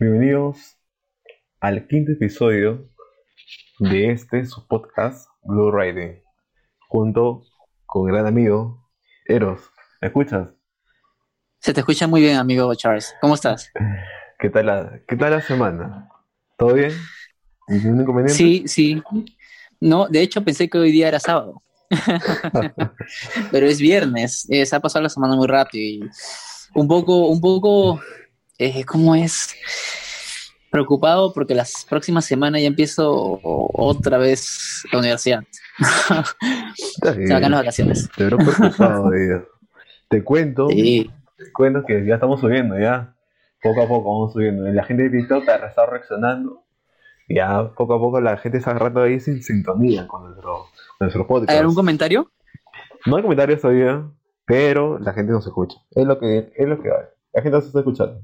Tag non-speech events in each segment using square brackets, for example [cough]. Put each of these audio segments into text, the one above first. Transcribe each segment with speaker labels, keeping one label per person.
Speaker 1: Bienvenidos al quinto episodio de este su podcast Blue Riding, junto con mi gran amigo Eros. ¿Me escuchas?
Speaker 2: Se te escucha muy bien, amigo Charles. ¿Cómo estás?
Speaker 1: ¿Qué tal la, qué tal la semana? ¿Todo bien? ¿Ningún inconveniente?
Speaker 2: Sí, sí. No, de hecho pensé que hoy día era sábado. [laughs] Pero es viernes. Eh, se ha pasado la semana muy rápido y un poco, un poco, eh, ¿cómo es? Preocupado porque las próximas semanas ya empiezo otra vez la universidad.
Speaker 1: Está [laughs]
Speaker 2: Se van las vacaciones.
Speaker 1: Te veo preocupado, [laughs] Dios. Te cuento,
Speaker 2: Sí.
Speaker 1: te cuento que ya estamos subiendo, ya. Poco a poco vamos subiendo. La gente de TikTok ha estado reaccionando. Ya poco a poco la gente está agarrando ahí sin sintonía con nuestro, nuestro podcast.
Speaker 2: ¿Hay algún comentario?
Speaker 1: No hay comentarios todavía, pero la gente nos escucha. Es lo que, es lo que hay. La gente nos está escuchando.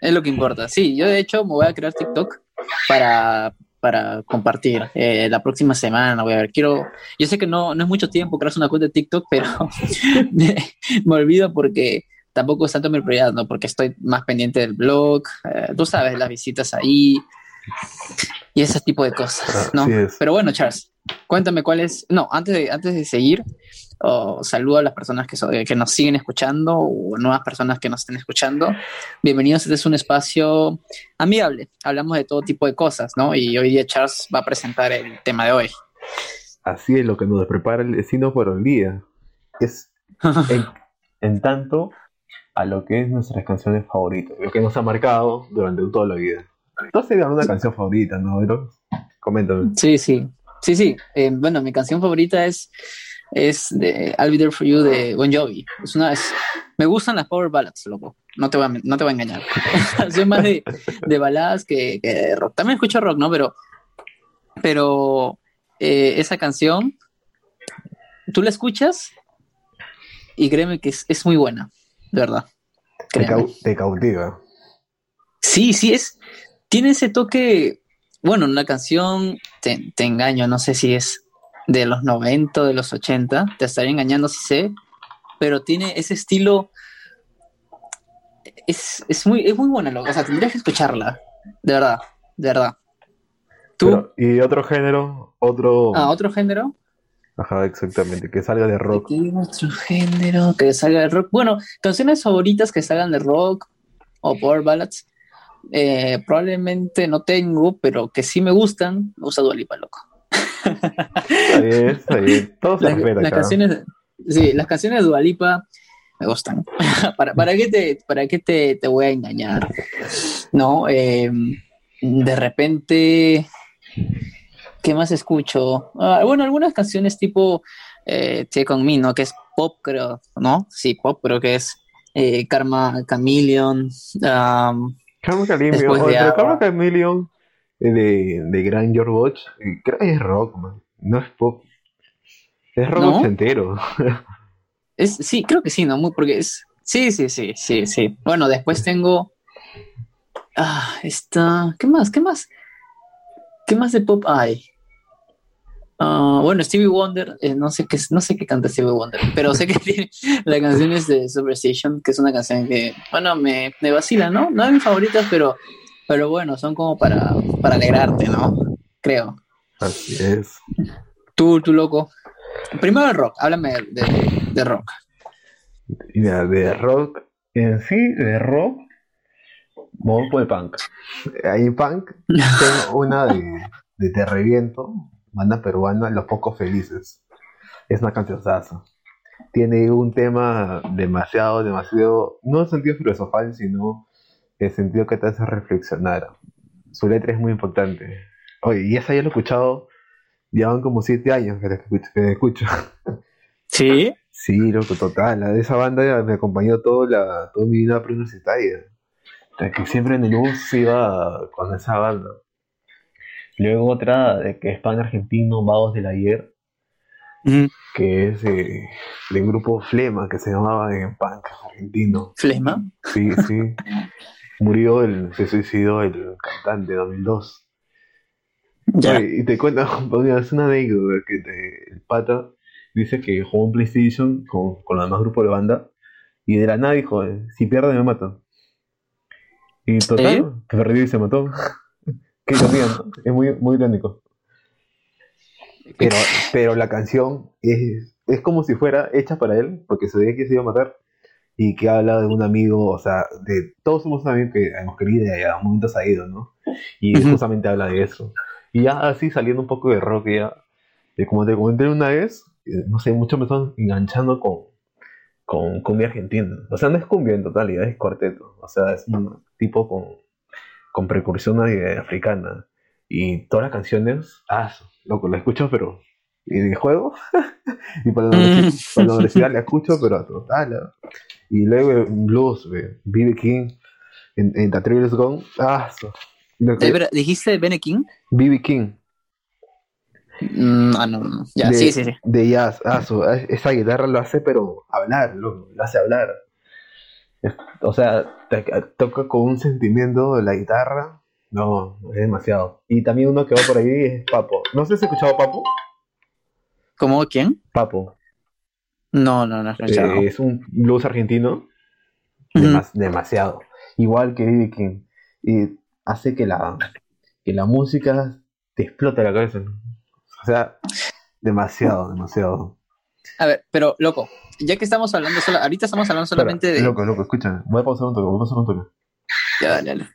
Speaker 2: Es lo que importa. Sí, yo de hecho me voy a crear TikTok para, para compartir eh, la próxima semana. Voy a ver, quiero. Yo sé que no, no es mucho tiempo crearse una cuenta de TikTok, pero [laughs] me, me olvido porque tampoco es tanto mi prioridad, ¿no? Porque estoy más pendiente del blog, eh, tú sabes, las visitas ahí y ese tipo de cosas, ¿no? Pero bueno, Charles, cuéntame cuál es. No, antes de, antes de seguir, oh, saludo a las personas que, so- que nos siguen escuchando o nuevas personas que nos estén escuchando. Bienvenidos, este es un espacio amigable. Hablamos de todo tipo de cosas, ¿no? Y hoy día Charles va a presentar el tema de hoy.
Speaker 1: Así es lo que nos prepara el destino por el día. Es [laughs] en, en tanto a lo que es nuestras canciones favoritas, lo que nos ha marcado durante toda la vida. Entonces, una canción favorita, ¿no? Pero, coméntame.
Speaker 2: Sí, sí. Sí, sí. Eh, bueno, mi canción favorita es, es de I'll Be There For You de Bon Jovi. Es una, es- me gustan las power ballads, loco. No te voy a, no te voy a engañar. [laughs] Soy más de, de baladas que, que de rock. También escucho rock, ¿no? Pero, pero eh, esa canción, tú la escuchas y créeme que es, es muy buena, de verdad.
Speaker 1: Te, te cautiva.
Speaker 2: Sí, sí, es. Tiene ese toque. Bueno, una canción, te, te engaño, no sé si es de los 90 o de los 80, te estaría engañando si sé, pero tiene ese estilo. Es, es muy, es muy buena, loco. O sea, tendrías que escucharla. De verdad, de verdad. ¿Tú?
Speaker 1: Pero, y otro género, otro.
Speaker 2: ah, otro género.
Speaker 1: Ajá, exactamente, que salga de rock.
Speaker 2: ¿Qué otro género que salga de rock? Bueno, canciones favoritas que salgan de rock o power ballads. eh, probablemente no tengo, pero que sí me gustan. Me gusta Dua Lipa, loco.
Speaker 1: Está bien, está bien. Todo se
Speaker 2: Las,
Speaker 1: respeta
Speaker 2: las
Speaker 1: acá.
Speaker 2: canciones, sí, las canciones de Dua Lipa me gustan. [laughs] ¿Para, para qué, te, para qué te, te voy a engañar? No, eh, de repente, ¿qué más escucho? Ah, bueno, algunas canciones tipo eh, Take On Me, ¿no? Que es pop, creo, ¿no? Sí, pop, creo que es eh, Karma Chameleon. um,
Speaker 1: Carmen Chameleon,
Speaker 2: de.
Speaker 1: Carmen Chameleon de, de Gran George Watch, eh, creo que es rock, man. No es pop. Es rock
Speaker 2: ¿No?
Speaker 1: ochentero. [laughs]
Speaker 2: Es, sí, creo que sí, ¿no? Muy, porque es. Sí, sí, sí, sí, sí. Bueno, después tengo. Ah, está. ¿Qué más? ¿Qué más? ¿Qué más de pop hay? Ah, bueno, Stevie Wonder, eh, no sé qué no sé qué canta Stevie Wonder, pero sé que [laughs] tiene la canción es de Superstition, que es una canción que, bueno, me, me vacila, ¿no? No es mis favoritas, pero, pero bueno, son como para, para alegrarte, ¿no? Creo.
Speaker 1: Así es.
Speaker 2: Tú, tú loco. Primero el rock, háblame de, de- rock.
Speaker 1: Y de, rock, en sí, de rock, vamos por el punk. Ahí punk, [laughs] tengo una de, de Te Reviento, banda peruana, Los Pocos Felices. Es una cancionzaza. Tiene un tema demasiado, demasiado, no en sentido filosofal, sino en sentido que te hace reflexionar. Su letra es muy importante. Oye, y esa ya lo he escuchado, ya van como siete años que la escucho. que la escucho. [laughs]
Speaker 2: Sí.
Speaker 1: Sí, loco, total. La de esa banda me acompañó toda, la, toda mi vida preuniversitaria. O sea, que siempre en el bus iba con esa banda. Luego otra de que es pan argentino, Vagos del Ayer, que es eh, del grupo Flema, que se llamaba en punk argentino.
Speaker 2: Flema.
Speaker 1: Sí, sí. [laughs] Murió, el, se suicidó el cantante en 2002.
Speaker 2: Ya.
Speaker 1: Oye, y te cuento, [laughs] es una anécdota que te- el pata dice que jugó un PlayStation con, con los demás grupos de banda y de la nada dijo, eh, si pierde me matan. Y total, se perdió y se mató. Qué ironía, ¿no? Es muy, muy irónico. Pero, pero la canción es, es como si fuera hecha para él, porque se veía que se iba a matar. Y que habla de un amigo, o sea, de todos somos un amigo que hemos querido y a momentos ha ido, ¿no? Y
Speaker 2: Ujú.
Speaker 1: justamente habla de eso. Y ya así saliendo un poco de rock, ya, eh, como te comenté una vez, eh, no sé, muchos me están enganchando con, con cumbia argentina. O sea, no es cumbia en totalidad, es cuarteto. O sea, es un tipo con, con precursión africana. Y todas las canciones, ah, loco, la escucho, pero. Y de juego. [laughs] y para la, universi- para la universidad la [laughs] escucho, pero a total. Y luego blues, B.B. King, en, en The Is Gone, ah, so- que-
Speaker 2: ¿Dijiste Bene King?
Speaker 1: B.B. King.
Speaker 2: Mm, ah, no, no. Ya,
Speaker 1: de,
Speaker 2: sí, sí, sí.
Speaker 1: de jazz. Ah, esa guitarra lo hace, pero hablar, lo, lo hace hablar. O sea, te- toca con un sentimiento la guitarra. No, es demasiado. Y también uno que va por ahí es Papo. No sé si has escuchado Papo.
Speaker 2: ¿Cómo quién?
Speaker 1: Papo.
Speaker 2: No, no, no. ya no.
Speaker 1: Eh, es un blues argentino. Demasiado. Igual que. King. Y hace que la, que la música te explote la cabeza. ¿no? O sea, demasiado, demasiado.
Speaker 2: A ver, pero loco, ya que estamos hablando solo, ahorita estamos hablando solamente
Speaker 1: Espera,
Speaker 2: de.
Speaker 1: Loco, loco, escúchame. Voy a pausar un toque, voy a pausar un toque.
Speaker 2: Ya, dale, dale.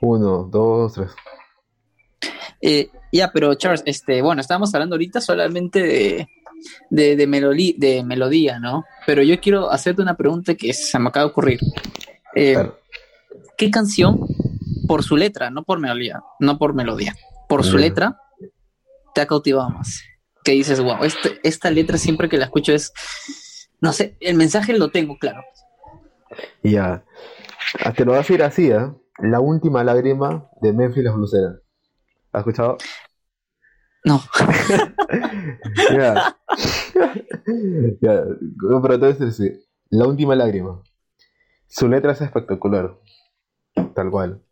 Speaker 1: Uno, dos, tres.
Speaker 2: Eh, ya, pero Charles, este, bueno, estábamos hablando ahorita solamente de, de, de, melodí- de melodía, ¿no? Pero yo quiero hacerte una pregunta que se me acaba de ocurrir. Eh,
Speaker 1: Claro.
Speaker 2: ¿Qué canción, por su letra, no por melodía, no por melodía, por su letra, te ha cautivado más? Que dices, wow, este- esta letra siempre que la escucho es, no sé, el mensaje lo tengo claro.
Speaker 1: Ya. Ah, Te lo voy a decir así, ¿eh? La última lágrima de Memphis las Bluseras. ¿Has escuchado?
Speaker 2: No, [laughs]
Speaker 1: Ya. [laughs] ya. Pero te voy a decir así. La última lágrima. Su letra es espectacular. Tal cual.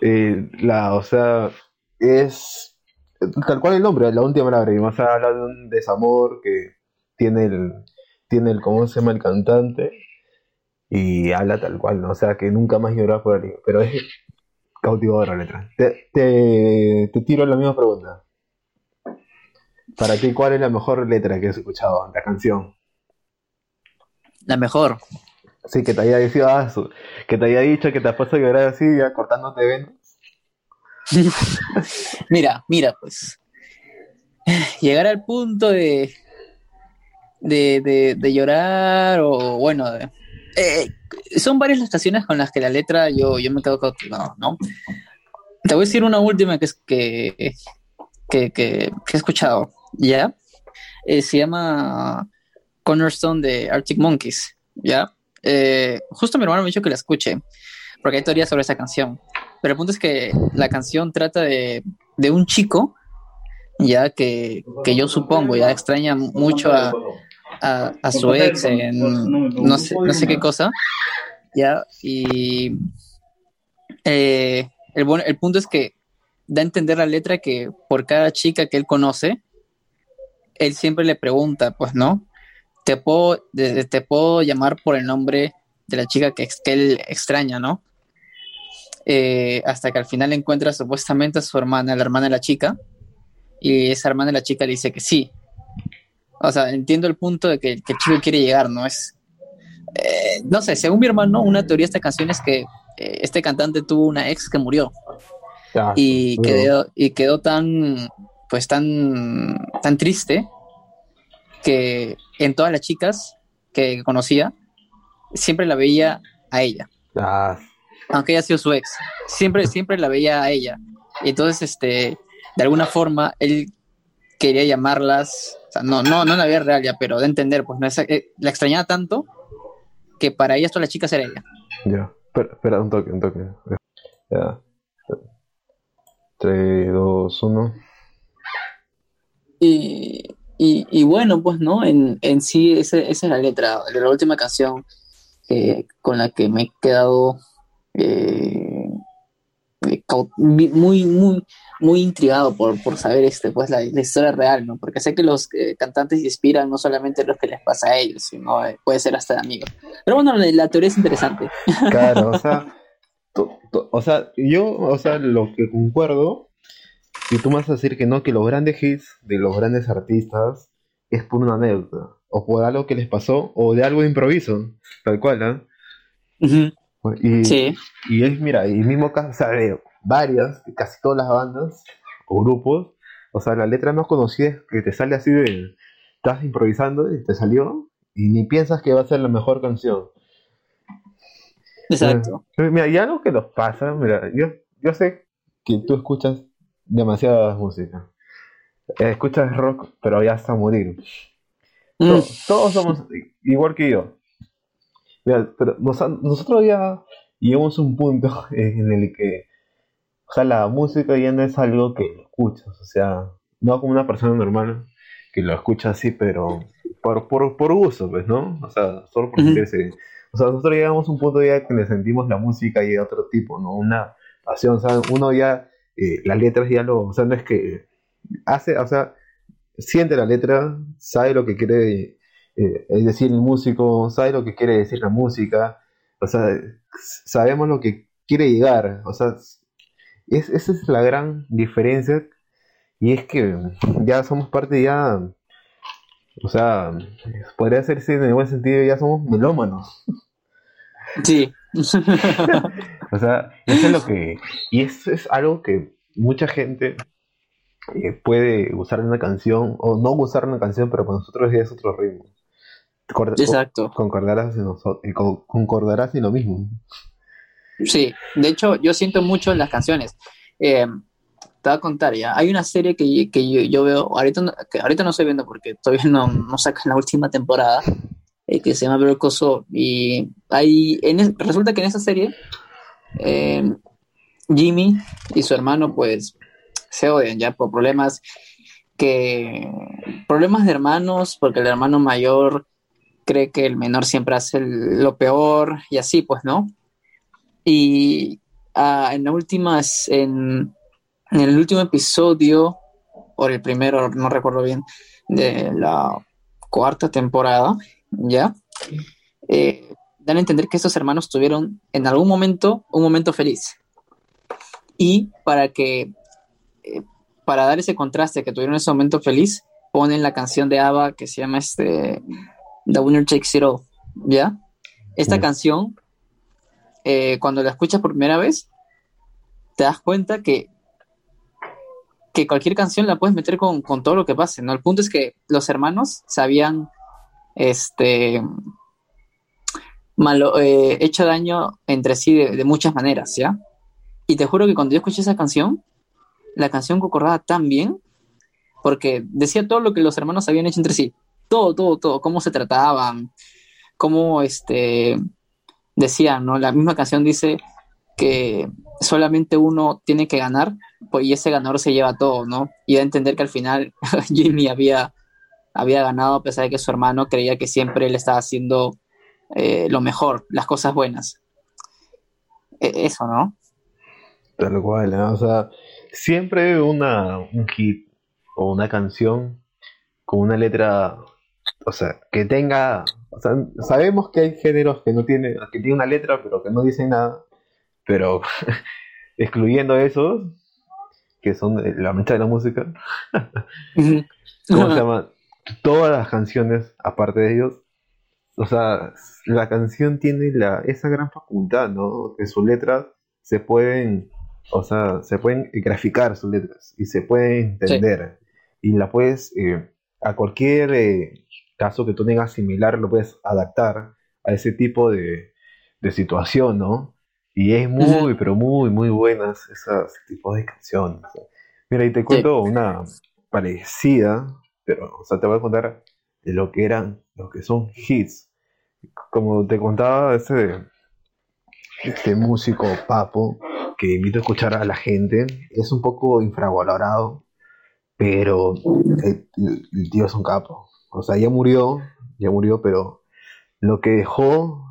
Speaker 1: Eh, la, o sea, es tal cual el nombre, la última lágrima. O sea, habla de un desamor que tiene el, tiene el, ¿cómo se llama? El cantante. Y habla tal cual, ¿no? O sea, que nunca más llorará por alguien. Pero es cautivadora la letra. Te, te, te tiro la misma pregunta. Para ti, ¿cuál es la mejor letra que has escuchado? La canción.
Speaker 2: la mejor.
Speaker 1: Sí, que te haya dicho, ah, su- que te haya dicho que te has puesto a llorar así, ya cortándote venas. [laughs]
Speaker 2: Mira, mira, pues. Llegar al punto de. de, de, de llorar o bueno. de- eh, son varias las canciones con las que la letra yo, yo me quedo cautivado, ¿no? Te voy a decir una última que es que, que, que, he escuchado, ¿ya? Eh, se llama Cornerstone de Arctic Monkeys, ¿ya? Eh, justo mi hermano me dijo que la escuche, porque hay teorías sobre esa canción. Pero el punto es que la canción trata de, de un chico, ya que, que yo supongo ya extraña mucho a, a, a su ex en no sé, no sé qué cosa, ya, y eh, el, el punto es que da a entender la letra que por cada chica que él conoce, él siempre le pregunta, pues, ¿no? Te puedo, te puedo llamar por el nombre de la chica que, que él extraña, ¿no? Eh, hasta que al final encuentra supuestamente a su hermana, la hermana de la chica, y esa hermana de la chica le dice que sí. O sea, entiendo el punto de que, que el chico quiere llegar, ¿no? Es, eh, no sé, según mi hermano, una teoría de esta canción es que eh, este cantante tuvo una ex que murió y quedó, y quedó tan, pues tan, tan triste que en todas las chicas que conocía, siempre la veía a ella,
Speaker 1: Ah,
Speaker 2: aunque haya sido su ex, siempre, siempre la veía a ella. Y entonces, este, de alguna forma, él quería llamarlas, o sea, no, no, no en la vida real ya, pero de entender, pues no es- eh, la extrañaba tanto que para ella todas las chicas era ella.
Speaker 1: ya. Espera, espera, un toque, un toque. Ya. 3, 2, 1.
Speaker 2: Y, y, y bueno, pues, ¿no? En, en sí, esa, esa es la letra de la última canción eh, con la que me he quedado eh, muy, muy, muy intrigado por, por saber este, pues, la, historia real, ¿no? Porque sé que los eh, cantantes inspiran no solamente lo que les pasa a ellos, sino eh, puede ser hasta de amigos. Pero bueno, la, teoría es interesante. [laughs]
Speaker 1: Claro, o sea, o sea, yo, o sea, lo que concuerdo, si tú me vas a decir que no, que los grandes hits de los grandes artistas es por una anécdota, o por algo que les pasó, o de algo de improviso, tal cual, ¿ah? y, sí. y es, mira, y mismo caso, o sea, varias, casi todas las bandas o grupos, o sea, la letra más conocida es que te sale así de, estás improvisando y te salió, y ni piensas que va a ser la mejor canción.
Speaker 2: Exacto.
Speaker 1: mira, y algo que nos pasa, mira, yo, yo sé que tú escuchas demasiada música. Eh, escuchas rock, pero ya hasta morir. Mm. Todos, somos igual que yo. Mira, pero nosotros ya llegamos a un punto [laughs] en el que, o sea, la música ya no es algo que escuchas, o sea, no como una persona normal que lo escucha así, pero por, por, por gusto, pues, ¿no? O sea, solo por sentirse o sea, nosotros llegamos a un punto ya que le sentimos la música y de otro tipo, ¿no? Una pasión, o sea, uno ya, eh, las letras ya lo, o sea, no es que hace, o sea, siente la letra, sabe lo que quiere eh, decir el músico, sabe lo que quiere decir la música, o sea, sabemos lo que quiere llegar, o sea, es, esa es la gran diferencia y es que ya somos parte ya, o sea, podría decirse en el buen sentido, ya somos melómanos.
Speaker 2: Sí. [laughs]
Speaker 1: o sea, eso es lo que. Y eso es algo que mucha gente eh, puede usar en una canción o no usar una canción, pero para nosotros ya es otro ritmo.
Speaker 2: Exacto.
Speaker 1: Concordarás en, concordarás en lo mismo.
Speaker 2: Sí, de hecho, yo siento mucho en las canciones. Eh, te voy a contar ya. Hay una serie que, que yo, veo, ahorita, que ahorita no estoy viendo porque todavía no, no sacan la última temporada, eh, que se llama Better Y hay, en, resulta que en esa serie, eh, Jimmy y su hermano, pues, se odian ya por problemas que. Problemas de hermanos, porque el hermano mayor cree que el menor siempre hace lo peor y así, pues, ¿no? Y ah, en la última, en, en el último episodio, o el primero, no recuerdo bien, de la cuarta temporada, ¿ya? Eh, dan a entender que estos hermanos tuvieron en algún momento un momento feliz. Y para que, eh, para dar ese contraste que tuvieron ese momento feliz, ponen la canción de ABBA que se llama este, The Winner Takes It All, ¿ya? Esta canción, eh, cuando la escuchas por primera vez, te das cuenta que que cualquier canción la puedes meter con, con, todo lo que pase, ¿no? El punto es que los hermanos sabían este, malo, eh, hecho daño entre sí de, muchas maneras, ¿ya? Y te juro que cuando yo escuché esa canción, la canción concordaba tan bien, porque decía todo lo que los hermanos habían hecho entre sí, todo, todo, todo, cómo se trataban, cómo, este, decían, ¿no? La misma canción dice que solamente uno tiene que ganar, pues, y ese ganador se lleva todo, ¿no? Y a entender que al final [laughs] Jimmy había había ganado a pesar de que su hermano creía que siempre le estaba haciendo eh, lo mejor, las cosas buenas. E, eso, ¿no?
Speaker 1: Tal cual, o sea, siempre una, un hit o una canción con una letra, o sea, que tenga, o sea, sabemos que hay géneros que no tienen, que tienen una letra pero que no dicen nada, pero [laughs] excluyendo esos, que son la mecha de la música, [laughs] ¿cómo se llama? todas las canciones, aparte de ellos, o sea, la canción tiene la, esa gran facultad, ¿no? Que sus letras se pueden, o sea, se pueden graficar sus letras y se pueden entender. Y la puedes, eh, a cualquier eh, caso que tú tengas similar, lo puedes adaptar a ese tipo de, de situación, ¿no? Y es muy, pero muy, muy buenas esas tipos de canciones. Mira, y te cuento una parecida, pero, o sea, te voy a contar de lo que eran, lo que son hits. Como te contaba, ese, este músico Papo, que invito a escuchar a la gente, es un poco infravalorado, pero el, tío es un capo. O sea, ya murió, ya murió, pero lo que dejó,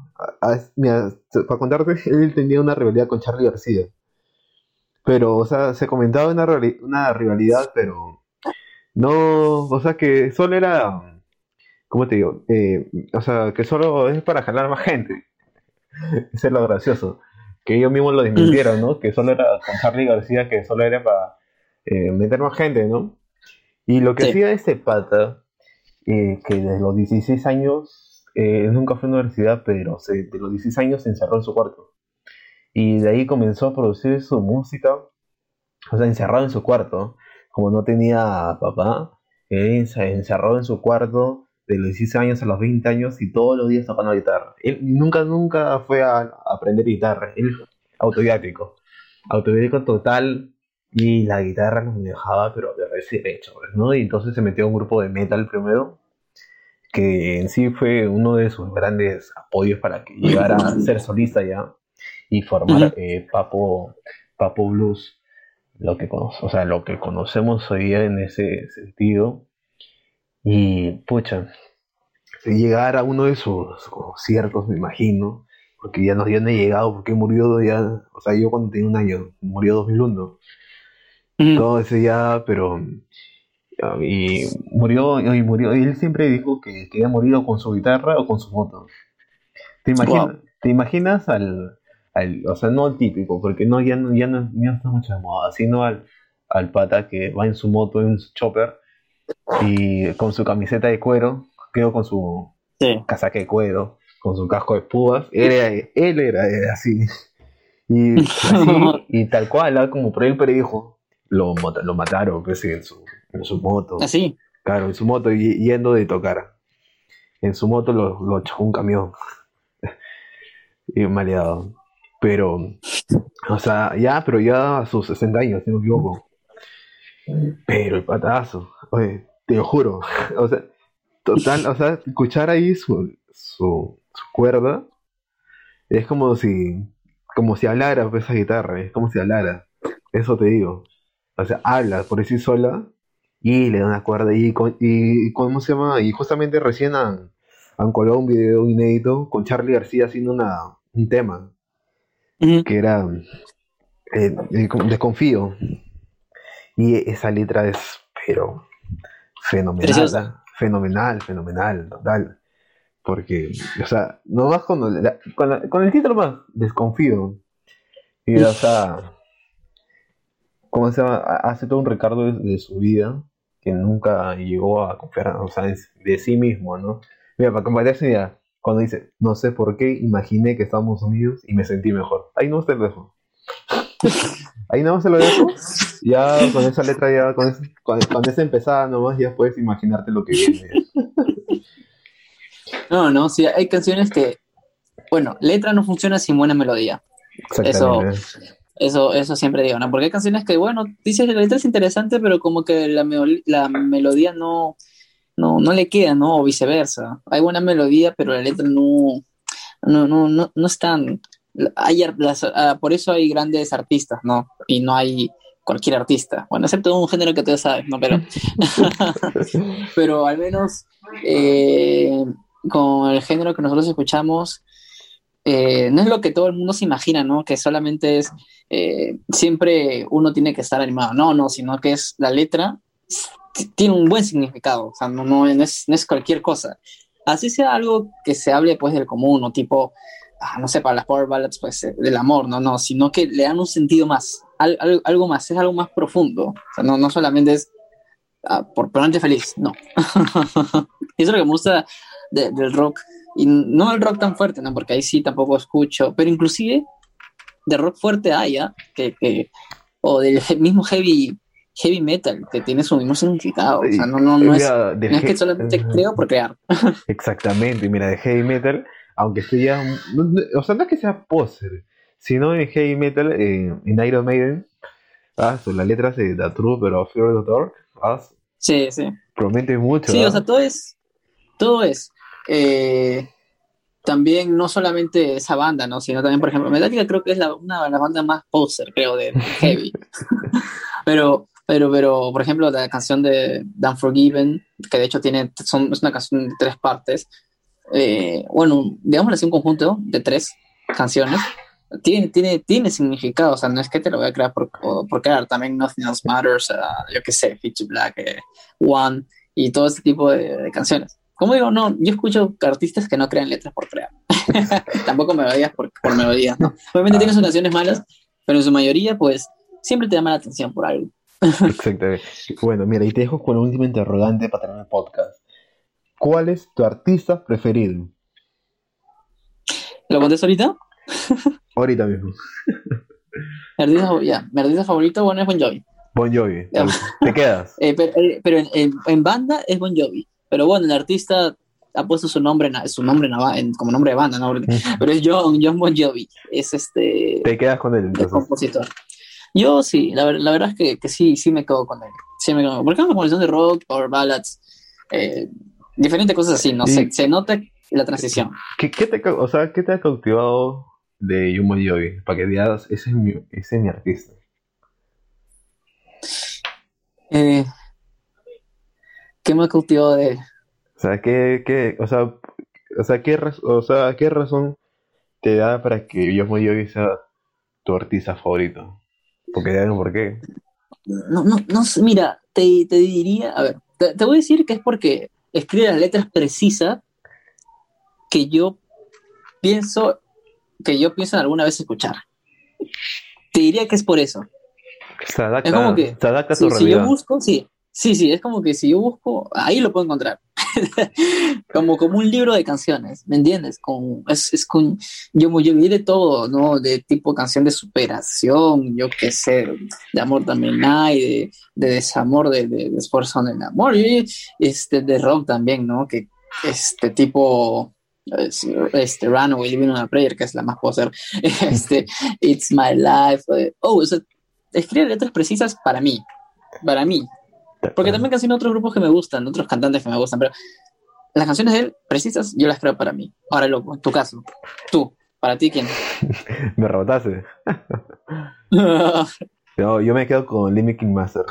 Speaker 1: mira, para contarte, [laughs] él tenía una rivalidad con Charlie García. pero, o sea, se comentaba una, una rivalidad, pero no, o sea, que solo era, ¿cómo te digo? Eh, o sea, que solo es para jalar más gente. [laughs] Eso es lo gracioso. Que ellos mismos lo desmintieron, ¿no? Que solo era con Charlie García, que solo era para eh, meter más gente, ¿no? Y lo que hacía este pata, eh, que desde los 16 años, nunca fue a la universidad, pero se, de los 16 años se encerró en su cuarto. Y de ahí comenzó a producir su música, o sea, encerrado en su cuarto. Como no tenía papá, él se encerró en su cuarto de los 16 años a los 20 años y todos los días tocando guitarra. Él nunca, nunca fue a aprender guitarra, él autodidáctico. Autodidáctico total y la guitarra nos dejaba, pero de recién hecho, ¿no? Y entonces se metió a un grupo de metal primero, que en sí fue uno de sus grandes apoyos para que llegara a ser solista ya y formar eh, Papo, Papo Blues, lo que, o sea, lo que conocemos hoy día en ese sentido. Y, pucha, llegar a uno de sus conciertos, me imagino, porque ya no, ya no he llegado, porque murió ya, o sea, yo cuando tenía un año, murió 2001. Todo ese ya, pero y murió y murió y él siempre dijo que, que había morido con su guitarra o con su moto. Te imaginas te imaginas al o sea, no al típico, porque no, ya, no, ya, no, está mucho de moda, sino al, al pata que va en su moto, en su chopper, y con su camiseta de cuero, creo con su casaca de cuero, con su casco de púas, él era, él era, así. Y, [laughs] y tal cual, como por el periódico, lo, lo mataron pues, en, su, en su moto.
Speaker 2: Así.
Speaker 1: ¿Ah, claro, en su moto, y, yendo de tocar. En su moto lo, lo chocó un camión. [laughs] y maleado. Pero, o sea, ya, pero ya a sus 60 años, si no me equivoco. Pero el patazo, oye, te lo juro. [laughs] O sea, total, o sea, escuchar ahí su, su, cuerda es como si, como si hablara pues, esa guitarra, es como si hablara. Eso te digo. O sea, habla por sí sola y le da una cuerda y, y, ¿cómo se llama? Y justamente recién han, han colado un video inédito con Charlie García haciendo una, un tema que era eh, Desconfío. Y esa letra es, pero, fenomenal. Fenomenal, fenomenal, total. Porque, o sea, no más con, con, el título más, Desconfío. Y, o sea, ¿cómo se llama? Hace todo un recargo de, su vida que nunca llegó a confiar, o sea, de sí mismo, ¿no? Mira, para compartirse idea, cuando dice, no sé por qué, imaginé que estábamos unidos y me sentí mejor. Ahí no te lo dejo. [laughs] Ahí no se lo dejo. Ya con esa letra, ya con, con, esa empezada nomás, ya puedes imaginarte lo que viene. [laughs]
Speaker 2: No, no, sí, hay canciones que, bueno, letra no funciona sin buena melodía. Eso, eso, eso siempre digo, ¿no? Porque hay canciones que, bueno, dices la letra es interesante, pero como que la, la melodía no, no, no le queda, ¿no? O viceversa. Hay buena melodía, pero la letra no, no, no, no, no es tan... Hay, ah, por eso hay grandes artistas, ¿no? Y no hay cualquier artista. Bueno, excepto un género que tú sabes, ¿no? Pero, [laughs] pero al menos eh, con el género que nosotros escuchamos, eh, no es lo que todo el mundo se imagina, ¿no? Que solamente es, eh, siempre uno tiene que estar animado. No, no, sino que es la letra tiene un buen significado, o sea, no, no, es, no, es, cualquier cosa. Así sea algo que se hable pues del común o tipo, ah, no sé, para las power ballads pues eh, del amor, no, no, sino que le dan un sentido más, algo más, es algo más profundo, o sea, no, no solamente es ah, por ponerte feliz, no. [laughs] Eso es lo que me gusta del rock, y no el rock tan fuerte, ¿no? Porque ahí sí tampoco escucho, pero inclusive de rock fuerte hay, ¿ah? que, que, o del [laughs] mismo heavy heavy metal, que tiene su mismo significado. O sea, no, no, no, es, que solamente creo por crear. [laughs]
Speaker 1: Exactamente, mira, de heavy metal, aunque sea, o sea, no es que sea poser, sino en heavy metal, eh, en Iron Maiden, ah, son las letras de The Trooper of Fear of the Dark, ah,
Speaker 2: sí, sí.
Speaker 1: Promete mucho.
Speaker 2: Sí, o sea, todo es, todo es, eh, también no solamente esa banda, ¿no? Sino también, por ejemplo, Metallica creo que es la, una de las bandas más poser, creo, de [laughs] heavy. Pero pero, pero, por ejemplo, la canción de Dan Forgiven, que de hecho tiene, son, es una canción de tres partes, eh, bueno, digamos así un conjunto de tres canciones, tiene, tiene, tiene significado, o sea, no es que te lo voy a crear por, por crear, también Nothing Else Matters, uh, yo qué sé, Fitchy Black, eh, One, y todo este tipo de, de, canciones. Como digo, no, yo escucho artistas que no crean letras por crear. [laughs] Tampoco melodías por, por melodías, ¿no? Obviamente ah. tiene sus canciones malas, pero en su mayoría, pues, siempre te llama la atención por algo.
Speaker 1: Exactamente. Bueno, mira, y te dejo con la última interrogante para tener el podcast. ¿Cuál es tu artista preferido?
Speaker 2: ¿Lo contesto ahorita?
Speaker 1: ahorita mismo.
Speaker 2: mi, artista, ya, mi artista favorito, bueno, es Bon Jovi.
Speaker 1: Bon Jovi. ¿Te quedas? [laughs]
Speaker 2: Eh, pero, eh, pero en, en, banda es Bon Jovi. Pero bueno, el artista ha puesto su nombre, su nombre en, como nombre de banda, ¿no? Pero es John, John Bon Jovi. Es este.
Speaker 1: ¿Te quedas con él?
Speaker 2: El compositor. Yo sí, la, la verdad es que, que, sí, sí me quedo con él. Sí me quedo. Porque es una composición de rock, power ballads, eh, diferentes cosas así, no sé, se nota la transición.
Speaker 1: ¿Qué, qué te, o sea, ¿qué te ha cautivado de John Bon Jovi? Para que digas, ese es mi, ese es mi artista.
Speaker 2: Eh, ¿Qué me ha cautivado de él?
Speaker 1: O sea, ¿qué, qué, o sea, o sea, ¿qué, o sea, ¿qué razón te da para que Bon Jovi sea tu artista favorito? Porque ya no por qué.
Speaker 2: No, no, no, mira, te, te diría, a ver, te, te, voy a decir que es porque escribe las letras precisas que yo pienso, que yo pienso en alguna vez escuchar. Te diría que es por eso.
Speaker 1: Se adapta, es como que, se adapta a tu
Speaker 2: si, si yo busco, sí, sí, sí, es como que si yo busco, ahí lo puedo encontrar. [laughs] como, como un libro de canciones, ¿me entiendes? Con, es, con, yo, yo vi de todo, ¿no? De tipo canción de superación, yo qué sé, de amor también hay, de, de desamor, de, de, de, esfuerzo en el amor, y este, de rock también, ¿no? Que este tipo, este Runaway, Living on a Prayer, que es la más poser, [laughs] este, It's My Life, eh, oh, o escribe letras precisas para mí, para mí, porque también casi otros grupos que me gustan, otros cantantes que me gustan, pero las canciones de él, precisas, yo las creo para mí. Ahora, loco, en tu caso, tú, para ti, ¿quién? [laughs]
Speaker 1: me rebotaste. [laughs] no, yo me quedo con Limit King Master.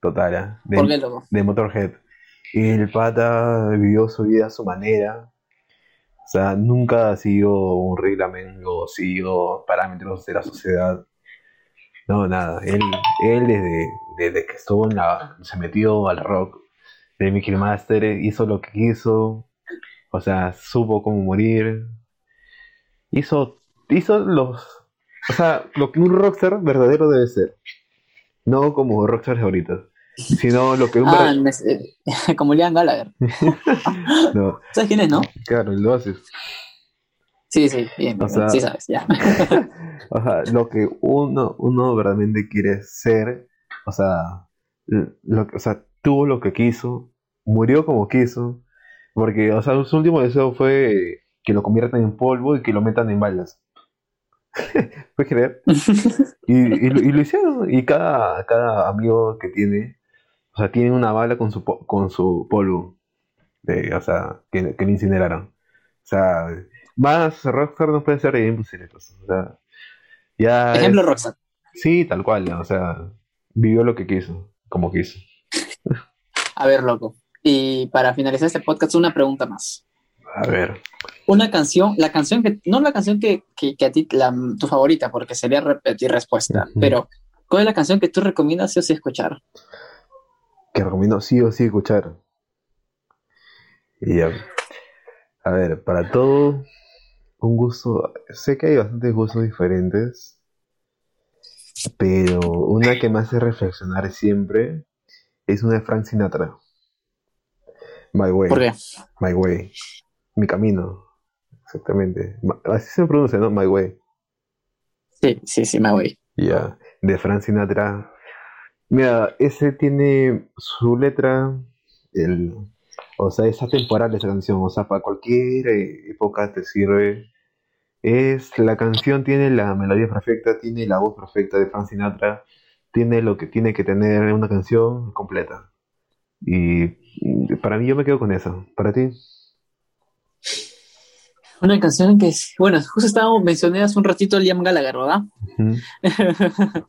Speaker 1: Total, ¿eh?
Speaker 2: de, ¿Por qué, loco?
Speaker 1: De Motorhead. El pata vivió su vida a su manera. O sea, nunca ha sido un reglamento sido parámetros de la sociedad. No, nada. Él, él desde, desde que estuvo en la. se metió al rock de Mickey Master, hizo lo que quiso. O sea, supo cómo morir. Hizo. hizo los. O sea, lo que un rockstar verdadero debe ser. No como rockstars ahorita. Sino lo que un
Speaker 2: ah, [laughs] como Liam Gallagher. [laughs]
Speaker 1: no.
Speaker 2: ¿Sabes quién es, no?
Speaker 1: Claro, lo haces.
Speaker 2: Sí, sí, bien, o sea, sí sabes, ya. [laughs]
Speaker 1: o sea, lo que uno, uno verdaderamente quiere ser, o sea, lo, o sea, tuvo lo que quiso, murió como quiso, porque, o sea, su último deseo fue que lo conviertan en polvo y que lo metan en balas. [laughs] ¿Puedes creer? [laughs] y, y, y, lo hicieron, y cada, cada amigo que tiene, o sea, tiene una bala con su, con su polvo, de, o sea, que, que le incineraron. O sea, más Rockstar no puede ser imposible. O sea, ya
Speaker 2: Ejemplo Rockstar.
Speaker 1: Sí, tal cual, o sea, vivió lo que quiso, como quiso.
Speaker 2: A ver, loco. Y para finalizar este podcast, una pregunta más.
Speaker 1: A ver.
Speaker 2: Una canción, la canción que, no la canción que, que, a ti, la, tu favorita, porque sería repetir respuesta, pero ¿cuál es la canción que tú recomiendas sí o sí escuchar?
Speaker 1: Que recomiendo sí o sí escuchar. Y a ver, para todo, un gusto, sé que hay bastantes gustos diferentes, pero una que me hace reflexionar siempre es una de Frank Sinatra. My Way.
Speaker 2: ¿Por qué?
Speaker 1: My Way. Mi camino. Exactamente. Así se pronuncia, ¿no? My Way.
Speaker 2: Sí, sí, sí, My Way.
Speaker 1: Ya. De Frank Sinatra. Mira, ese tiene su letra, el, o sea, es atemporal esa canción, o sea, para cualquier eh, época te sirve. Es, la canción tiene la melodía perfecta, tiene la voz perfecta de Frank Sinatra, tiene lo que tiene que tener una canción completa. Y para mí yo me quedo con eso. ¿Para ti?
Speaker 2: Una canción que es, bueno, justo estábamos mencioné hace un ratito Liam Gallagher, ¿verdad? [laughs]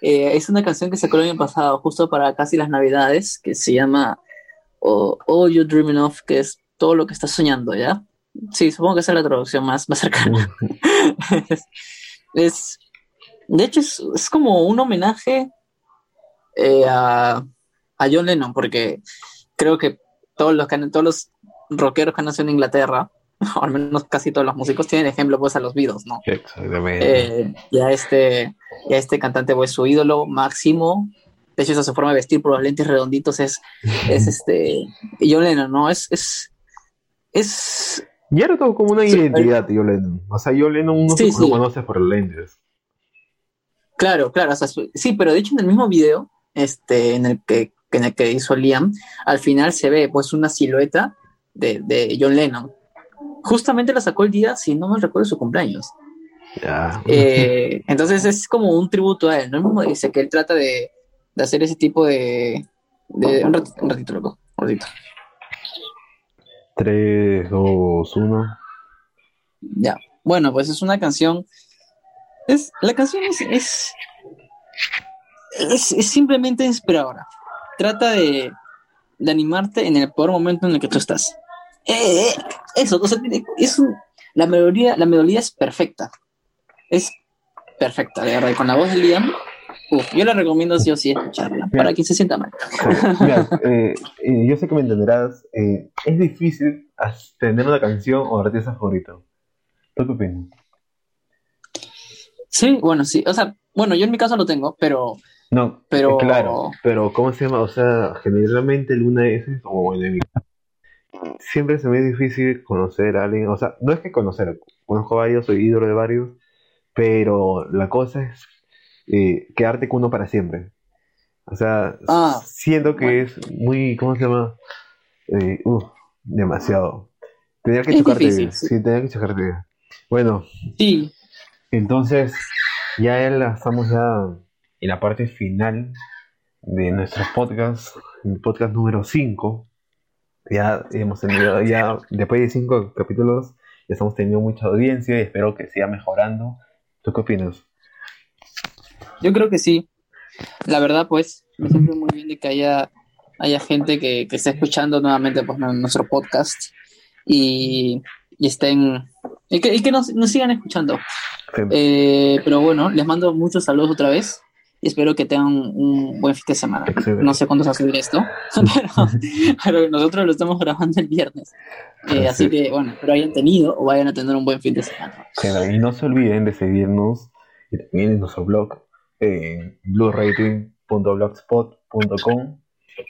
Speaker 2: eh, es una canción que sacó el año pasado, justo para casi las navidades, que se llama All You're Dreaming Of, que es todo lo que estás soñando, ¿ya? Sí, supongo que esa es la traducción más, más cercana. es, de hecho, es, es como un homenaje eh, a, a John Lennon, porque creo que todos los, que, todos los rockeros que han nacido en Inglaterra, o [laughs] al menos casi todos los músicos, tienen ejemplo pues a los Beatles, ¿no?
Speaker 1: Exactamente.
Speaker 2: Eh, y, a este, y a este cantante, pues su ídolo máximo, de hecho, esa su forma de vestir por los lentes redonditos es, es este, John Lennon, ¿no? Es, es, es...
Speaker 1: Y era todo como una
Speaker 2: Sí,
Speaker 1: identidad, John Lennon. O sea, John Lennon
Speaker 2: Sí,
Speaker 1: se lo conoce por lentes.
Speaker 2: Claro, claro, o sea, sí, pero de hecho en el mismo video, este, en el que, en el que hizo Liam, al final se ve pues una silueta de, de John Lennon. Justamente la sacó el día, si no me recuerdo, su cumpleaños.
Speaker 1: Ya.
Speaker 2: Eh, entonces es como un tributo a él, ¿no? El mismo dice que él trata de, de hacer ese tipo de... de un, ratito, un ratito, loco, un ratito.
Speaker 1: 3, 2, 1.
Speaker 2: Ya. Bueno, pues es una canción. Es, la canción es, es, es, simplemente inspiradora. Trata de, de animarte en el peor momento en el que tú estás. Eh, eh, eso, o sea, es un- la melodía, la melodía es perfecta. Es perfecta, de verdad. Y con la voz de Liam, uf, yo la recomiendo sí o sí escucharla, para quien se sienta mal. [laughs]
Speaker 1: Mira, eh, eh, yo sé que me entenderás. eh, es difícil tener una canción o artista favorito. ¿Tú qué opinas?
Speaker 2: Sí, bueno, sí. O sea, bueno, yo en mi caso lo tengo, pero
Speaker 1: No,
Speaker 2: Pero-
Speaker 1: claro, pero ¿cómo se llama? O sea, generalmente Luna es como enemigo. Siempre se me es difícil conocer a alguien, o sea, no es que conocer, conozco a varios, soy ídolo de varios, pero la cosa es eh, quedarte con uno para siempre. O sea,
Speaker 2: Ah,
Speaker 1: siento que
Speaker 2: bueno.
Speaker 1: es muy, ¿cómo se llama? Eh, uf, demasiado. Tenía que
Speaker 2: Es
Speaker 1: chocarte,
Speaker 2: difícil, sí.
Speaker 1: tenía que chocarte. Bueno,
Speaker 2: sí,
Speaker 1: entonces, ya estamos ya en la parte final de nuestro podcast, el podcast número 5. Ya hemos tenido, ya después de 5 capítulos, ya estamos teniendo mucha audiencia y espero que siga mejorando. ¿Tú qué opinas?
Speaker 2: Yo creo que sí. La verdad, pues, me siento muy bien de que haya, haya gente que, que esté escuchando nuevamente pues, nu- nuestro podcast y, y estén y que, y que nos, nos sigan escuchando.
Speaker 1: Sí.
Speaker 2: Eh, pero bueno, les mando muchos saludos otra vez y espero que tengan un buen fin de semana.
Speaker 1: Excelente.
Speaker 2: No sé cuándo se va a subir esto, [laughs] pero, pero nosotros lo estamos grabando el viernes. Eh, así
Speaker 1: Así.
Speaker 2: que bueno, espero hayan tenido o vayan a tener un buen fin de semana.
Speaker 1: Claro, Y no se olviden de seguirnos y también en nuestro blog en bluerating.blogspot.com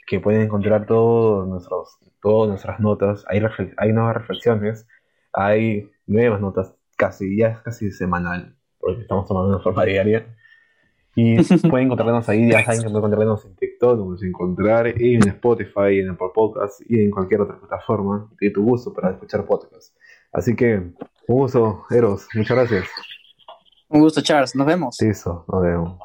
Speaker 1: que pueden encontrar todos nuestros, todas nuestras notas. Hay, hay nuevas reflexiones, hay nuevas notas, casi, ya es casi semanal, porque estamos tomando de forma diaria. Y [laughs] pueden encontrarnos ahí, ya saben que pueden encontrarnos en TikTok, nos pueden encontrar en Spotify, en Apple Podcast y en cualquier otra plataforma de tu gusto para escuchar podcasts. Así que, un gusto, Eros, muchas gracias.
Speaker 2: Un gusto, Charles. Nos vemos.
Speaker 1: Listo, nos vemos.